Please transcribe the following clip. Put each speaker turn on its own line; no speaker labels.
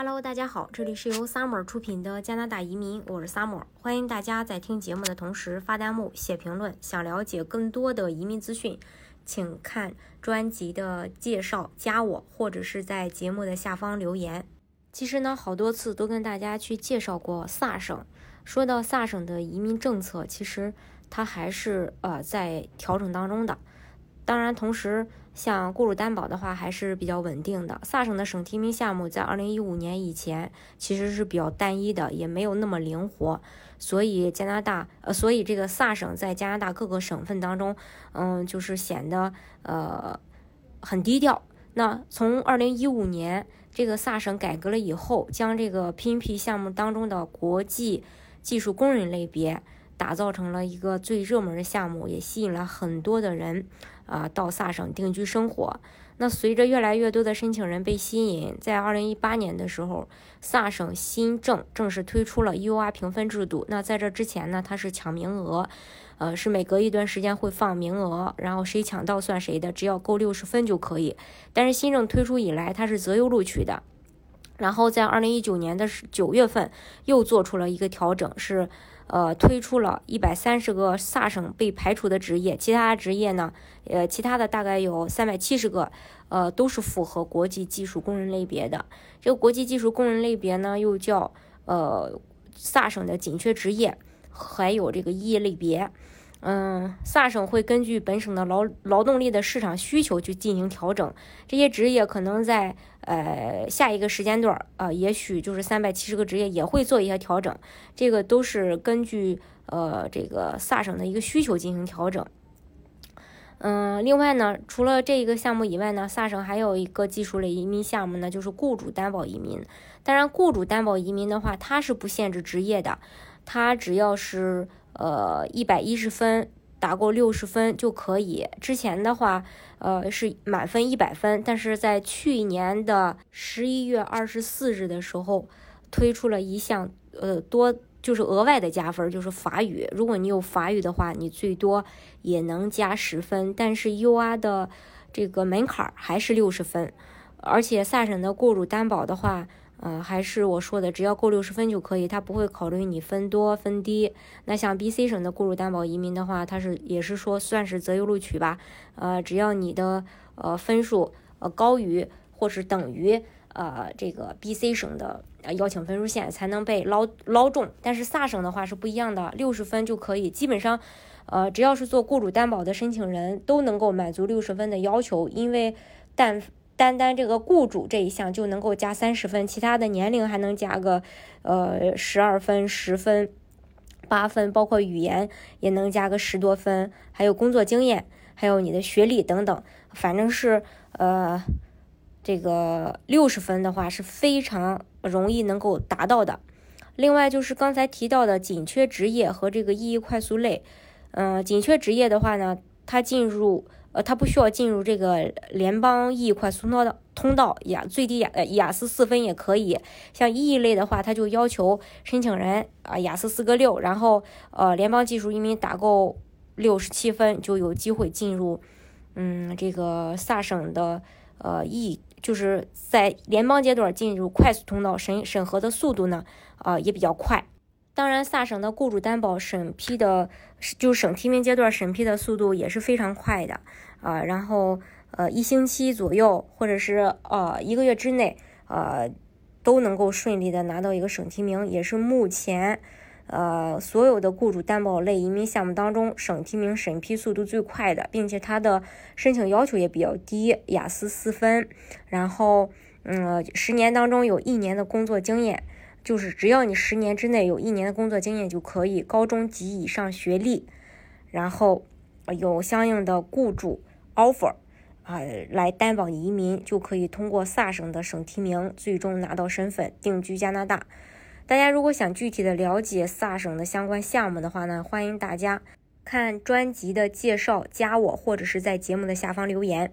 Hello，大家好，这里是由 Summer 出品的加拿大移民，我是 Summer，欢迎大家在听节目的同时发弹幕、写评论。想了解更多的移民资讯，请看专辑的介绍，加我或者是在节目的下方留言。其实呢，好多次都跟大家去介绍过萨省。说到萨省的移民政策，其实它还是呃在调整当中的。当然，同时像雇主担保的话还是比较稳定的。萨省的省提名项目在二零一五年以前其实是比较单一的，也没有那么灵活，所以加拿大呃，所以这个萨省在加拿大各个省份当中，嗯，就是显得呃很低调。那从二零一五年这个萨省改革了以后，将这个 PNP 项目当中的国际技术工人类别。打造成了一个最热门的项目，也吸引了很多的人啊到萨省定居生活。那随着越来越多的申请人被吸引，在二零一八年的时候，萨省新政正式推出了 UR 评分制度。那在这之前呢，它是抢名额，呃，是每隔一段时间会放名额，然后谁抢到算谁的，只要够六十分就可以。但是新政推出以来，它是择优录取的。然后在二零一九年的九月份，又做出了一个调整，是。呃，推出了一百三十个萨省被排除的职业，其他职业呢，呃，其他的大概有三百七十个，呃，都是符合国际技术工人类别的。这个国际技术工人类别呢，又叫呃萨省的紧缺职业，还有这个一类别。嗯，萨省会根据本省的劳劳动力的市场需求去进行调整。这些职业可能在呃下一个时间段啊，也许就是三百七十个职业也会做一些调整。这个都是根据呃这个萨省的一个需求进行调整。嗯，另外呢，除了这一个项目以外呢，萨省还有一个技术类移民项目呢，就是雇主担保移民。当然，雇主担保移民的话，它是不限制职业的，它只要是。呃，一百一十分打够六十分就可以。之前的话，呃，是满分一百分，但是在去年的十一月二十四日的时候，推出了一项呃多就是额外的加分，就是法语。如果你有法语的话，你最多也能加十分，但是 UR 的这个门槛还是六十分，而且萨省的雇主担保的话。呃，还是我说的，只要够六十分就可以，他不会考虑你分多分低。那像 B、C 省的雇主担保移民的话，他是也是说算是择优录取吧。呃，只要你的呃分数呃高于或是等于呃这个 B、C 省的邀请分数线，才能被捞捞中。但是萨省的话是不一样的，六十分就可以，基本上呃只要是做雇主担保的申请人都能够满足六十分的要求，因为但。单单这个雇主这一项就能够加三十分，其他的年龄还能加个呃十二分、十分、八分，包括语言也能加个十多分，还有工作经验，还有你的学历等等，反正是呃这个六十分的话是非常容易能够达到的。另外就是刚才提到的紧缺职业和这个意义快速类，嗯，紧缺职业的话呢，它进入。呃，他不需要进入这个联邦 E 快速通道通道雅最低雅雅思四分也可以。像 E 类的话，他就要求申请人啊雅思四个六，然后呃联邦技术移民打够六十七分就有机会进入。嗯，这个萨省的呃 E 就是在联邦阶段进入快速通道审审核的速度呢，啊也比较快。当然，萨省的雇主担保审批的，就省提名阶段审批的速度也是非常快的啊。然后，呃，一星期左右，或者是呃一个月之内，呃，都能够顺利的拿到一个省提名，也是目前呃所有的雇主担保类移民项目当中省提名审批速度最快的，并且它的申请要求也比较低，雅思四分，然后嗯，十年当中有一年的工作经验。就是只要你十年之内有一年的工作经验就可以，高中及以上学历，然后有相应的雇主 offer 啊来担保移民，就可以通过萨省的省提名，最终拿到身份定居加拿大。大家如果想具体的了解萨省的相关项目的话呢，欢迎大家看专辑的介绍，加我或者是在节目的下方留言。